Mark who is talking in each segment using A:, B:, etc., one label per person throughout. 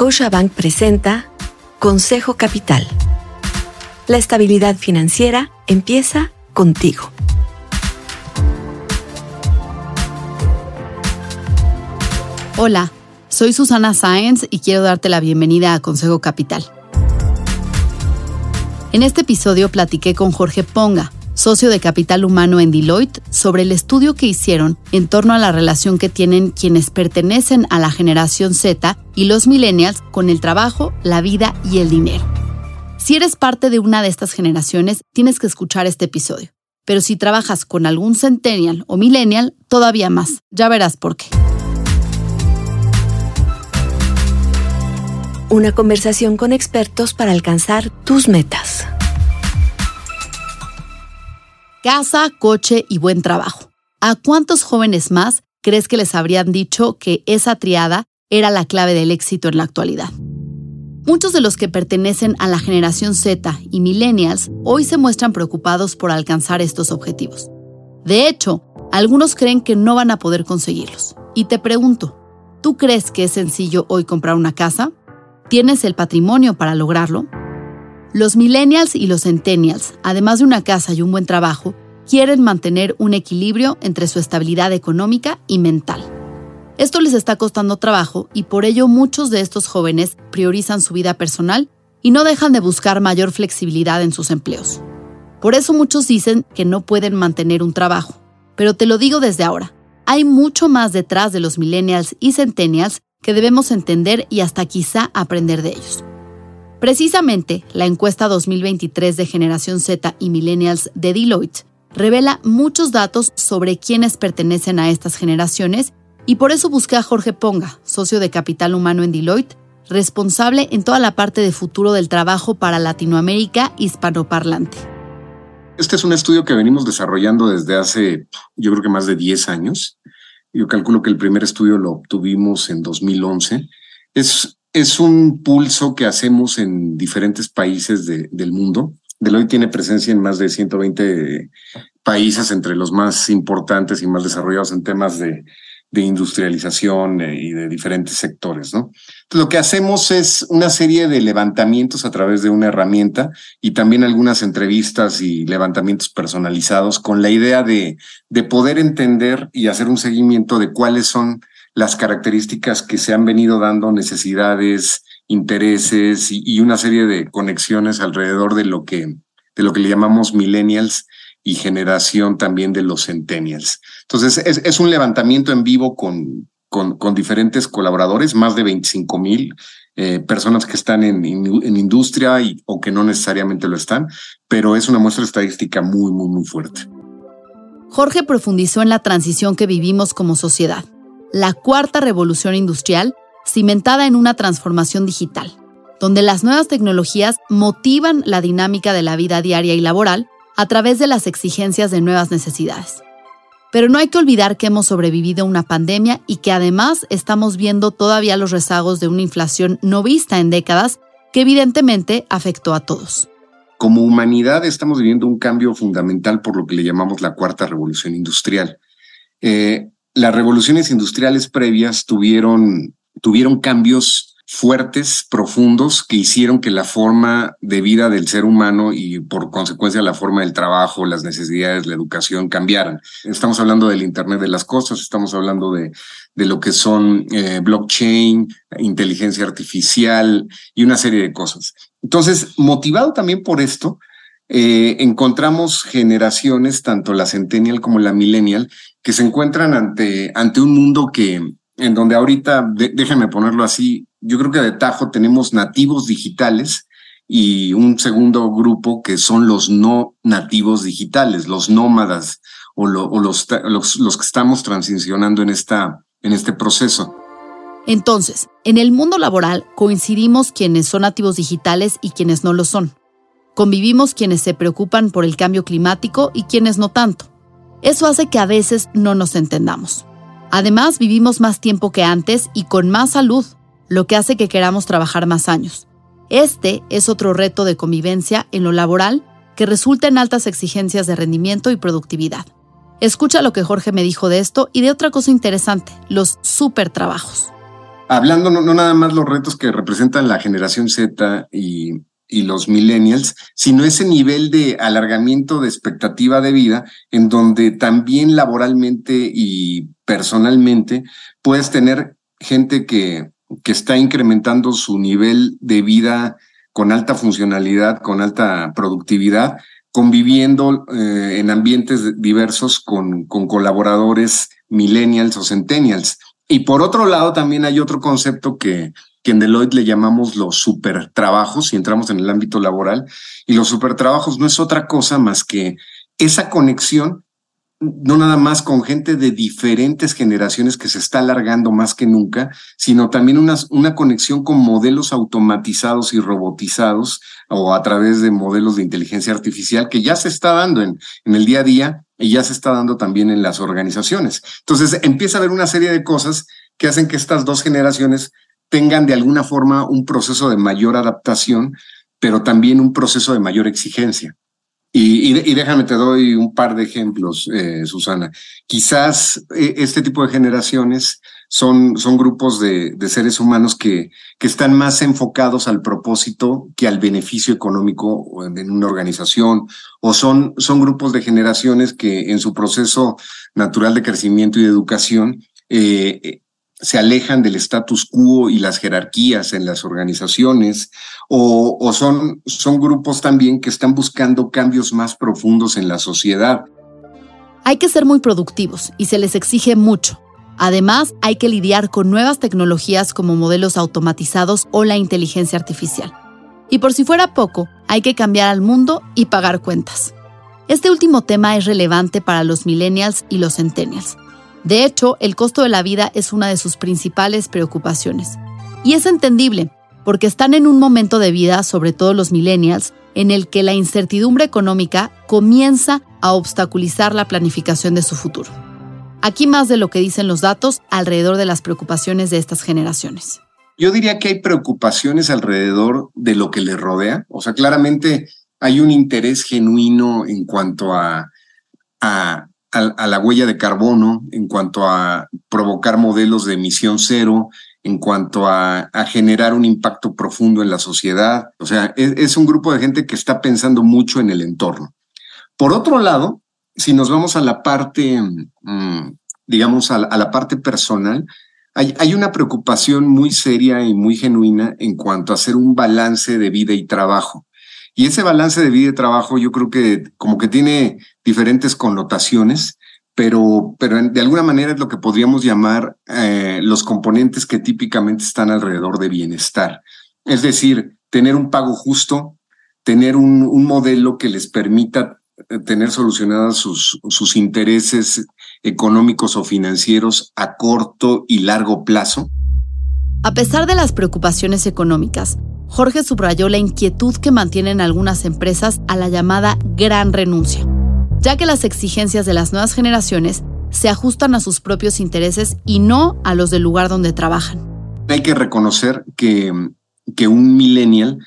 A: Scotiabank presenta Consejo Capital. La estabilidad financiera empieza contigo.
B: Hola, soy Susana Sáenz y quiero darte la bienvenida a Consejo Capital. En este episodio platiqué con Jorge Ponga, socio de capital humano en Deloitte, sobre el estudio que hicieron en torno a la relación que tienen quienes pertenecen a la generación Z y los millennials con el trabajo, la vida y el dinero. Si eres parte de una de estas generaciones, tienes que escuchar este episodio. Pero si trabajas con algún centennial o millennial, todavía más. Ya verás por qué.
A: Una conversación con expertos para alcanzar tus metas.
B: Casa, coche y buen trabajo. ¿A cuántos jóvenes más crees que les habrían dicho que esa triada era la clave del éxito en la actualidad? Muchos de los que pertenecen a la generación Z y millennials hoy se muestran preocupados por alcanzar estos objetivos. De hecho, algunos creen que no van a poder conseguirlos. Y te pregunto, ¿tú crees que es sencillo hoy comprar una casa? ¿Tienes el patrimonio para lograrlo? Los millennials y los centennials, además de una casa y un buen trabajo, quieren mantener un equilibrio entre su estabilidad económica y mental. Esto les está costando trabajo y por ello muchos de estos jóvenes priorizan su vida personal y no dejan de buscar mayor flexibilidad en sus empleos. Por eso muchos dicen que no pueden mantener un trabajo. Pero te lo digo desde ahora, hay mucho más detrás de los millennials y centennials que debemos entender y hasta quizá aprender de ellos. Precisamente, la encuesta 2023 de Generación Z y Millennials de Deloitte revela muchos datos sobre quienes pertenecen a estas generaciones y por eso busqué a Jorge Ponga, socio de Capital Humano en Deloitte, responsable en toda la parte de futuro del trabajo para Latinoamérica hispanoparlante.
C: Este es un estudio que venimos desarrollando desde hace, yo creo que más de 10 años. Yo calculo que el primer estudio lo obtuvimos en 2011. Es es un pulso que hacemos en diferentes países del mundo. Deloitte tiene presencia en más de 120 países, entre los más importantes y más desarrollados en temas de, industrialización eh, y de diferentes sectores, ¿no? lo que hacemos es una serie de levantamientos a través de una herramienta y también algunas entrevistas y levantamientos personalizados con la idea de, de poder entender y hacer un seguimiento de cuáles son las características que se han venido dando, necesidades, intereses y, una serie de conexiones alrededor de lo que, de lo que le llamamos millennials y generación también de los centennials. Entonces, es, un levantamiento en vivo con, con, diferentes colaboradores, más de 25 mil eh, personas que están en, en industria y, o que no necesariamente lo están, pero es una muestra estadística muy, muy, muy fuerte.
B: Jorge profundizó en la transición que vivimos como sociedad la cuarta revolución industrial cimentada en una transformación digital, donde las nuevas tecnologías motivan la dinámica de la vida diaria y laboral a través de las exigencias de nuevas necesidades. Pero no hay que olvidar que hemos sobrevivido a una pandemia y que además estamos viendo todavía los rezagos de una inflación no vista en décadas que evidentemente afectó a todos.
C: Como humanidad estamos viviendo un cambio fundamental por lo que le llamamos la cuarta revolución industrial. Eh, las revoluciones industriales previas tuvieron, tuvieron cambios fuertes, profundos, que hicieron que la forma de vida del ser humano y por consecuencia la forma del trabajo, las necesidades, la educación cambiaran. Estamos hablando del Internet de las Cosas, estamos hablando de, de lo que son eh, blockchain, inteligencia artificial y una serie de cosas. Entonces, motivado también por esto, eh, encontramos generaciones, tanto la centennial como la millennial, que se encuentran ante, ante un mundo que, en donde ahorita, déjenme ponerlo así, yo creo que de tajo tenemos nativos digitales y un segundo grupo que son los no nativos digitales, los nómadas o, los, los, los que estamos transicionando en, esta, en este proceso.
B: Entonces, en el mundo laboral coincidimos quienes son nativos digitales y quienes no lo son. Convivimos quienes se preocupan por el cambio climático y quienes no tanto. Eso hace que a veces no nos entendamos. Además, vivimos más tiempo que antes y con más salud, lo que hace que queramos trabajar más años. Este es otro reto de convivencia en lo laboral que resulta en altas exigencias de rendimiento y productividad. Escucha lo que Jorge me dijo de esto y de otra cosa interesante, los supertrabajos.
C: hablando no, nada más los retos que representan la generación Z y, y los millennials, sino ese nivel de alargamiento de expectativa de vida en donde también laboralmente y personalmente puedes tener gente que, que está incrementando su nivel de vida con alta funcionalidad, con alta productividad, conviviendo eh, en ambientes diversos con, con colaboradores millennials o centennials. Y por otro lado, también hay otro concepto que, que en Deloitte le llamamos los supertrabajos, si entramos en el ámbito laboral, y los supertrabajos no es otra cosa más que esa conexión no nada más con gente de diferentes generaciones que se está alargando más que nunca, sino también una, una conexión con modelos automatizados y robotizados o a través de modelos de inteligencia artificial que ya se está dando en, en el día a día y ya se está dando también en las organizaciones. Entonces empieza a haber una serie de cosas que hacen que estas dos generaciones tengan de alguna forma un proceso de mayor adaptación, pero también un proceso de mayor exigencia. Y, déjame, te doy un par de ejemplos, eh, Susana. Quizás eh, este tipo de generaciones son, son grupos de, de seres humanos que, que están más enfocados al propósito que al beneficio económico en una organización, o son, son grupos de generaciones que en su proceso natural de crecimiento y de educación eh, se alejan del status quo y las jerarquías en las organizaciones, o, son, son grupos también que están buscando cambios más profundos en la sociedad.
B: Hay que ser muy productivos y se les exige mucho. Además, hay que lidiar con nuevas tecnologías como modelos automatizados o la inteligencia artificial. Y por si fuera poco, hay que cambiar al mundo y pagar cuentas. Este último tema es relevante para los millennials y los centennials de hecho, el costo de la vida es una de sus principales preocupaciones. Y es entendible, porque están en un momento de vida, sobre todo los millennials, en el que la incertidumbre económica comienza a obstaculizar la planificación de su futuro. Aquí más de lo que dicen los datos alrededor de las preocupaciones de estas generaciones.
C: Yo diría que hay preocupaciones alrededor de lo que les rodea. O sea, claramente hay un interés genuino en cuanto a, a a, la huella de carbono, en cuanto a provocar modelos de emisión cero, en cuanto a, generar un impacto profundo en la sociedad. O sea, es, un grupo de gente que está pensando mucho en el entorno. Por otro lado, si nos vamos a la parte, mm, digamos, a, la parte personal, hay, hay, una preocupación muy seria y muy genuina en cuanto a hacer un balance de vida y trabajo. Y ese balance de vida y trabajo yo creo que como que tiene diferentes connotaciones, pero, pero de alguna manera es lo que podríamos llamar eh, los componentes que típicamente están alrededor de bienestar. Es decir, tener un pago justo, tener un, un modelo que les permita eh, tener solucionados sus, sus intereses económicos o financieros a corto y largo plazo.
B: A pesar de las preocupaciones económicas, Jorge subrayó la inquietud que mantienen algunas empresas a la llamada gran renuncia, ya que las exigencias de las nuevas generaciones se ajustan a sus propios intereses y no a los del lugar donde trabajan.
C: Hay que reconocer que, que un millennial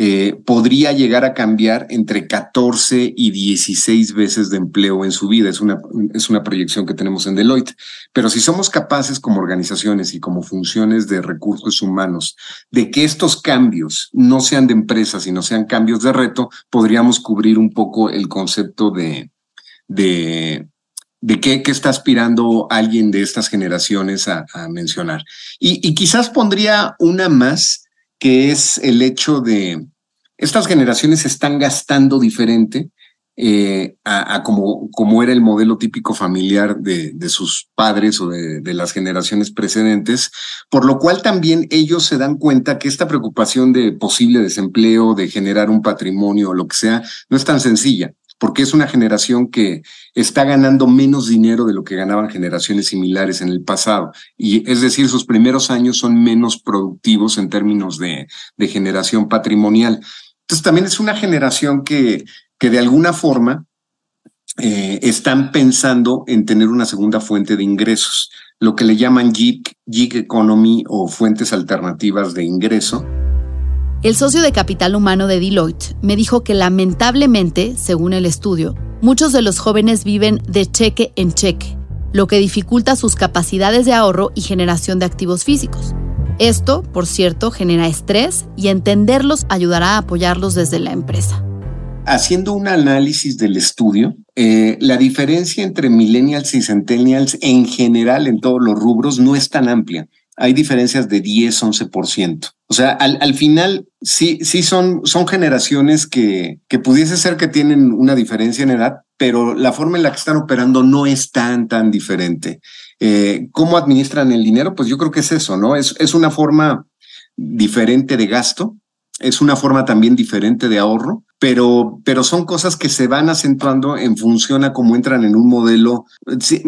C: eh, podría llegar a cambiar entre 14 y 16 veces de empleo en su vida. Es una, es una proyección que tenemos en Deloitte. Pero si somos capaces como organizaciones y como funciones de recursos humanos de que estos cambios no sean de empresa, sino sean cambios de reto, podríamos cubrir un poco el concepto de, de, de qué, qué, está aspirando alguien de estas generaciones a, mencionar. Y, quizás pondría una más que es el hecho de estas generaciones están gastando diferente eh, a, como, como, era el modelo típico familiar de, de sus padres o de, de, las generaciones precedentes, por lo cual también ellos se dan cuenta que esta preocupación de posible desempleo, de generar un patrimonio o lo que sea, no es tan sencilla porque es una generación que está ganando menos dinero de lo que ganaban generaciones similares en el pasado. Y es decir, sus primeros años son menos productivos en términos de, generación patrimonial. Entonces también es una generación que, que de alguna forma eh, están pensando en tener una segunda fuente de ingresos, lo que le llaman gig, gig economy o fuentes alternativas de ingreso
B: el socio de capital humano de Deloitte me dijo que lamentablemente, según el estudio, muchos de los jóvenes viven de cheque en cheque, lo que dificulta sus capacidades de ahorro y generación de activos físicos. Esto, por cierto, genera estrés y entenderlos ayudará a apoyarlos desde la empresa.
C: Haciendo un análisis del estudio, eh, la diferencia entre millennials y centennials en general en todos los rubros no es tan amplia hay diferencias de 10, 11%. O sea, al, al, final sí, sí son, son generaciones que, que pudiese ser que tienen una diferencia en edad, pero la forma en la que están operando no es tan, tan diferente. Eh, ¿Cómo administran el dinero? Pues yo creo que es eso, ¿no? Es, es una forma diferente de gasto, es una forma también diferente de ahorro, pero, pero son cosas que se van acentuando en función a cómo entran en un modelo.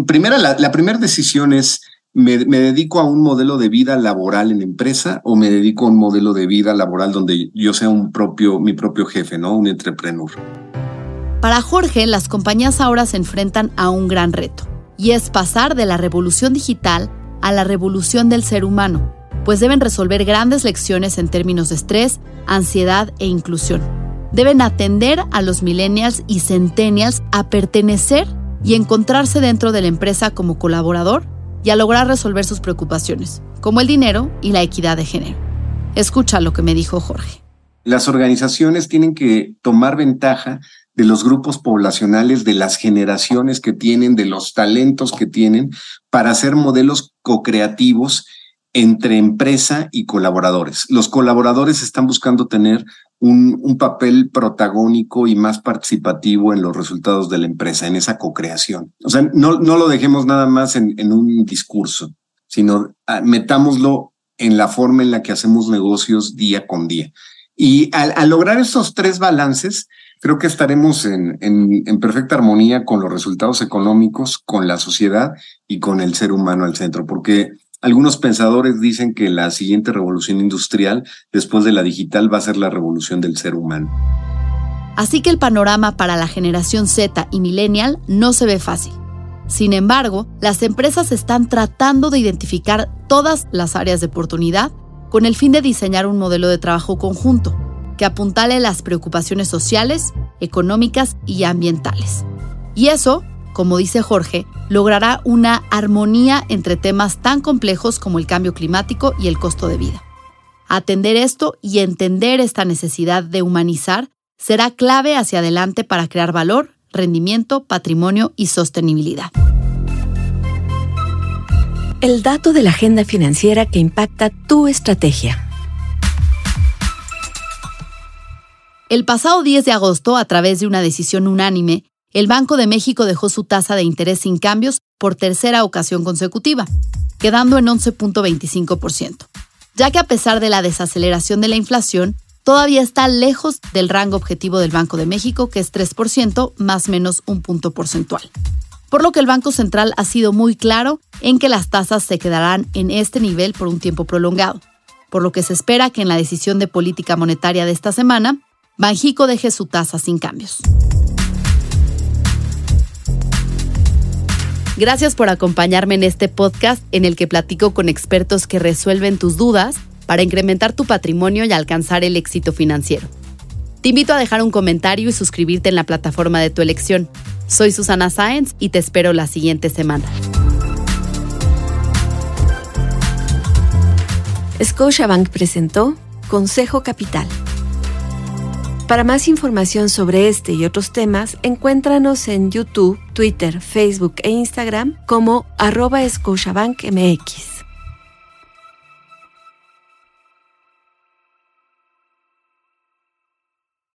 C: primera, la, la primera decisión es me, dedico a un modelo de vida laboral en empresa o me dedico a un modelo de vida laboral donde yo sea un propio, mi propio jefe, ¿no? Un entrepreneur.
B: Para Jorge, las compañías ahora se enfrentan a un gran reto y es pasar de la revolución digital a la revolución del ser humano, pues deben resolver grandes lecciones en términos de estrés, ansiedad e inclusión. Deben atender a los millennials y centennials a pertenecer y encontrarse dentro de la empresa como colaborador y a lograr resolver sus preocupaciones, como el dinero y la equidad de género. Escucha lo que me dijo Jorge.
C: Las organizaciones tienen que tomar ventaja de los grupos poblacionales, de las generaciones que tienen, de los talentos que tienen, para hacer modelos co-creativos entre empresa y colaboradores. Los colaboradores están buscando tener un, papel protagónico y más participativo en los resultados de la empresa, en esa co-creación. O sea, no, no lo dejemos nada más en, en un discurso, sino ah, metámoslo en la forma en la que hacemos negocios día con día. Y al, lograr estos tres balances, creo que estaremos en, en, en, perfecta armonía con los resultados económicos, con la sociedad y con el ser humano al centro, porque algunos pensadores dicen que la siguiente revolución industrial, después de la digital, va a ser la revolución del ser humano.
B: Así que el panorama para la generación Z y millennial no se ve fácil. Sin embargo, las empresas están tratando de identificar todas las áreas de oportunidad con el fin de diseñar un modelo de trabajo conjunto que apuntale las preocupaciones sociales, económicas y ambientales. Y eso como dice Jorge, logrará una armonía entre temas tan complejos como el cambio climático y el costo de vida. Atender esto y entender esta necesidad de humanizar será clave hacia adelante para crear valor, rendimiento, patrimonio y sostenibilidad.
A: El dato de la agenda financiera que impacta tu estrategia.
B: El pasado 10 de agosto, a través de una decisión unánime, el Banco de México dejó su tasa de interés sin cambios por tercera ocasión consecutiva, quedando en 11.25%, ya que a pesar de la desaceleración de la inflación, todavía está lejos del rango objetivo del Banco de México, que es 3% más menos un punto porcentual. Por lo que el Banco Central ha sido muy claro en que las tasas se quedarán en este nivel por un tiempo prolongado, por lo que se espera que en la decisión de política monetaria de esta semana, Banjico deje su tasa sin cambios. Gracias por acompañarme en este podcast en el que platico con expertos que resuelven tus dudas para incrementar tu patrimonio y alcanzar el éxito financiero. Te invito a dejar un comentario y suscribirte en la plataforma de tu elección. Soy Susana Sáenz y te espero la siguiente semana.
A: Scotiabank presentó Consejo Capital. Para más información sobre este y otros temas, encuéntranos en YouTube, Twitter, Facebook e Instagram como arroba.